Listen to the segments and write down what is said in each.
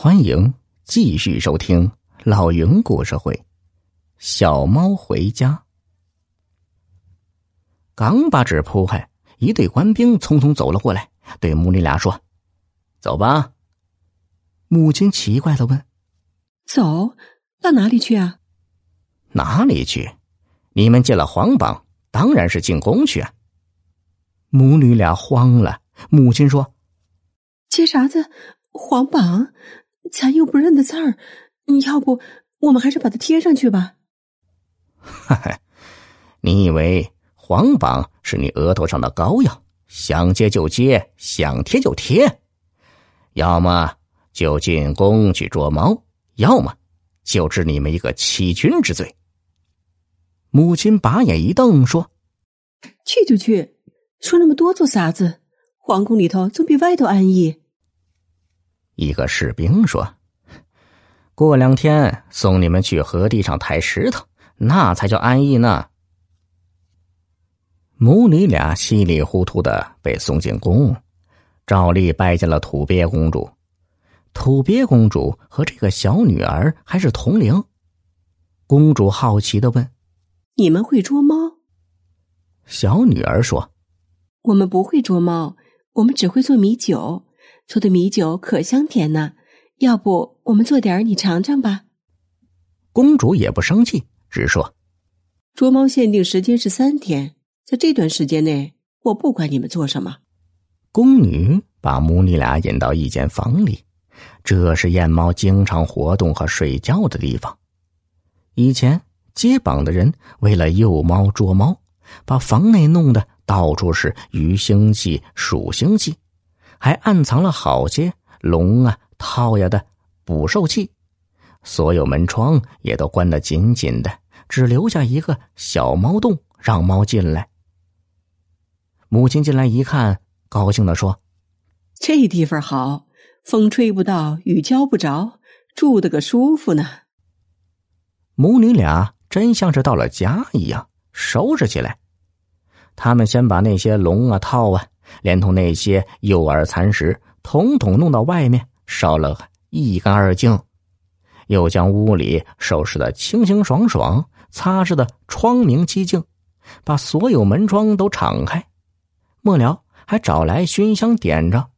欢迎继续收听老云故事会，《小猫回家》。刚把纸铺开，一队官兵匆匆走了过来，对母女俩说：“走吧。”母亲奇怪的问：“走到哪里去啊？”“哪里去？你们进了皇榜，当然是进宫去啊。”母女俩慌了。母亲说：“接啥子皇榜？”咱又不认得字儿，要不我们还是把它贴上去吧。哈哈，你以为黄榜是你额头上的膏药，想揭就揭，想贴就贴？要么就进宫去捉猫，要么就治你们一个欺君之罪。母亲把眼一瞪，说：“去就去，说那么多做啥子？皇宫里头总比外头安逸。”一个士兵说：“过两天送你们去河堤上抬石头，那才叫安逸呢。”母女俩稀里糊涂的被送进宫，照例拜见了土鳖公主。土鳖公主和这个小女儿还是同龄。公主好奇的问：“你们会捉猫？”小女儿说：“我们不会捉猫，我们只会做米酒。”做的米酒可香甜呢，要不我们做点你尝尝吧。公主也不生气，只说：“捉猫限定时间是三天，在这段时间内，我不管你们做什么。”宫女把母女俩引到一间房里，这是燕猫经常活动和睡觉的地方。以前接榜的人为了诱猫捉猫，把房内弄得到处是鱼腥气、鼠腥气。还暗藏了好些龙啊、套呀的捕兽器，所有门窗也都关得紧紧的，只留下一个小猫洞，让猫进来。母亲进来一看，高兴的说：“这地方好，风吹不到，雨浇不着，住的个舒服呢。”母女俩真像是到了家一样，收拾起来。他们先把那些笼啊、套啊。连同那些幼儿残食，统统弄到外面烧了一干二净，又将屋里收拾的清清爽爽，擦拭的窗明几净，把所有门窗都敞开。末了，还找来熏香点着，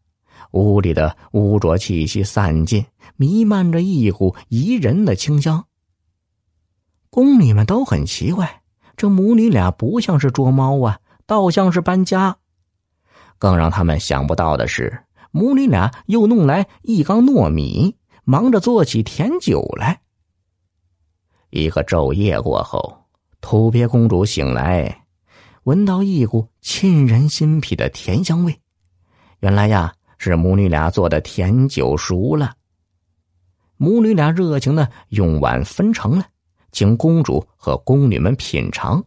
屋里的污浊气息散尽，弥漫着一股宜人的清香。宫女们都很奇怪，这母女俩不像是捉猫啊，倒像是搬家。更让他们想不到的是，母女俩又弄来一缸糯米，忙着做起甜酒来。一个昼夜过后，土鳖公主醒来，闻到一股沁人心脾的甜香味。原来呀，是母女俩做的甜酒熟了。母女俩热情的用碗分成了，请公主和宫女们品尝。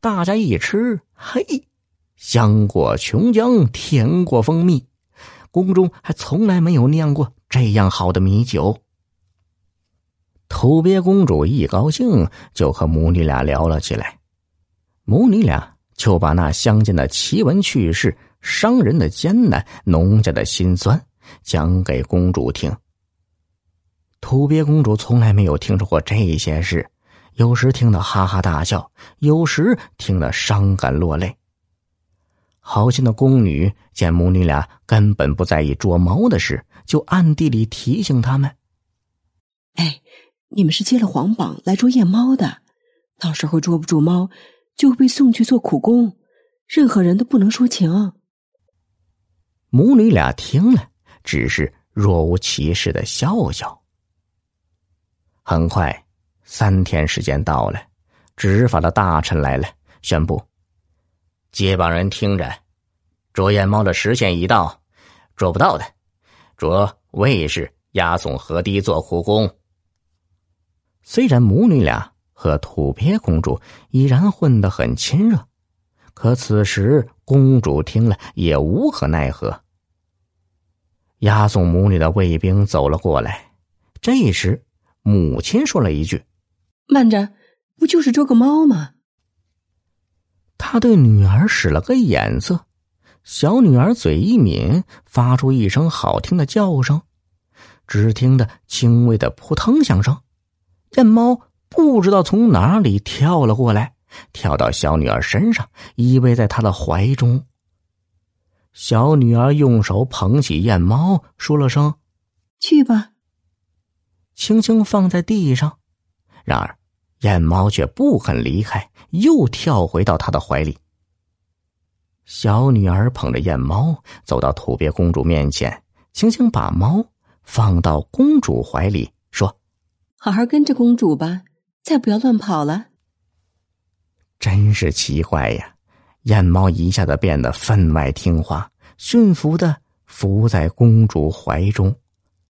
大家一吃，嘿！香过琼浆，甜过蜂蜜，宫中还从来没有酿过这样好的米酒。土鳖公主一高兴，就和母女俩聊了起来。母女俩就把那乡间的奇闻趣事、商人的艰难、农家的辛酸讲给公主听。土鳖公主从来没有听说过这些事，有时听得哈哈大笑，有时听得伤感落泪。好心的宫女见母女俩根本不在意捉猫的事，就暗地里提醒他们：“哎，你们是接了皇榜来捉夜猫的，到时候捉不住猫，就会被送去做苦工，任何人都不能说情。”母女俩听了，只是若无其事的笑笑。很快，三天时间到了，执法的大臣来了，宣布。街坊人听着，捉燕猫的时限已到，捉不到的，捉卫士押送河堤做苦工。虽然母女俩和土鳖公主已然混得很亲热，可此时公主听了也无可奈何。押送母女的卫兵走了过来，这时母亲说了一句：“慢着，不就是捉个猫吗？”他对女儿使了个眼色，小女儿嘴一抿，发出一声好听的叫声。只听得轻微的扑腾响声，燕猫不知道从哪里跳了过来，跳到小女儿身上，依偎在她的怀中。小女儿用手捧起燕猫，说了声：“去吧。”轻轻放在地上。然而，燕猫却不肯离开，又跳回到他的怀里。小女儿捧着燕猫走到土鳖公主面前，轻轻把猫放到公主怀里，说：“好好跟着公主吧，再不要乱跑了。”真是奇怪呀！燕猫一下子变得分外听话，驯服的伏在公主怀中。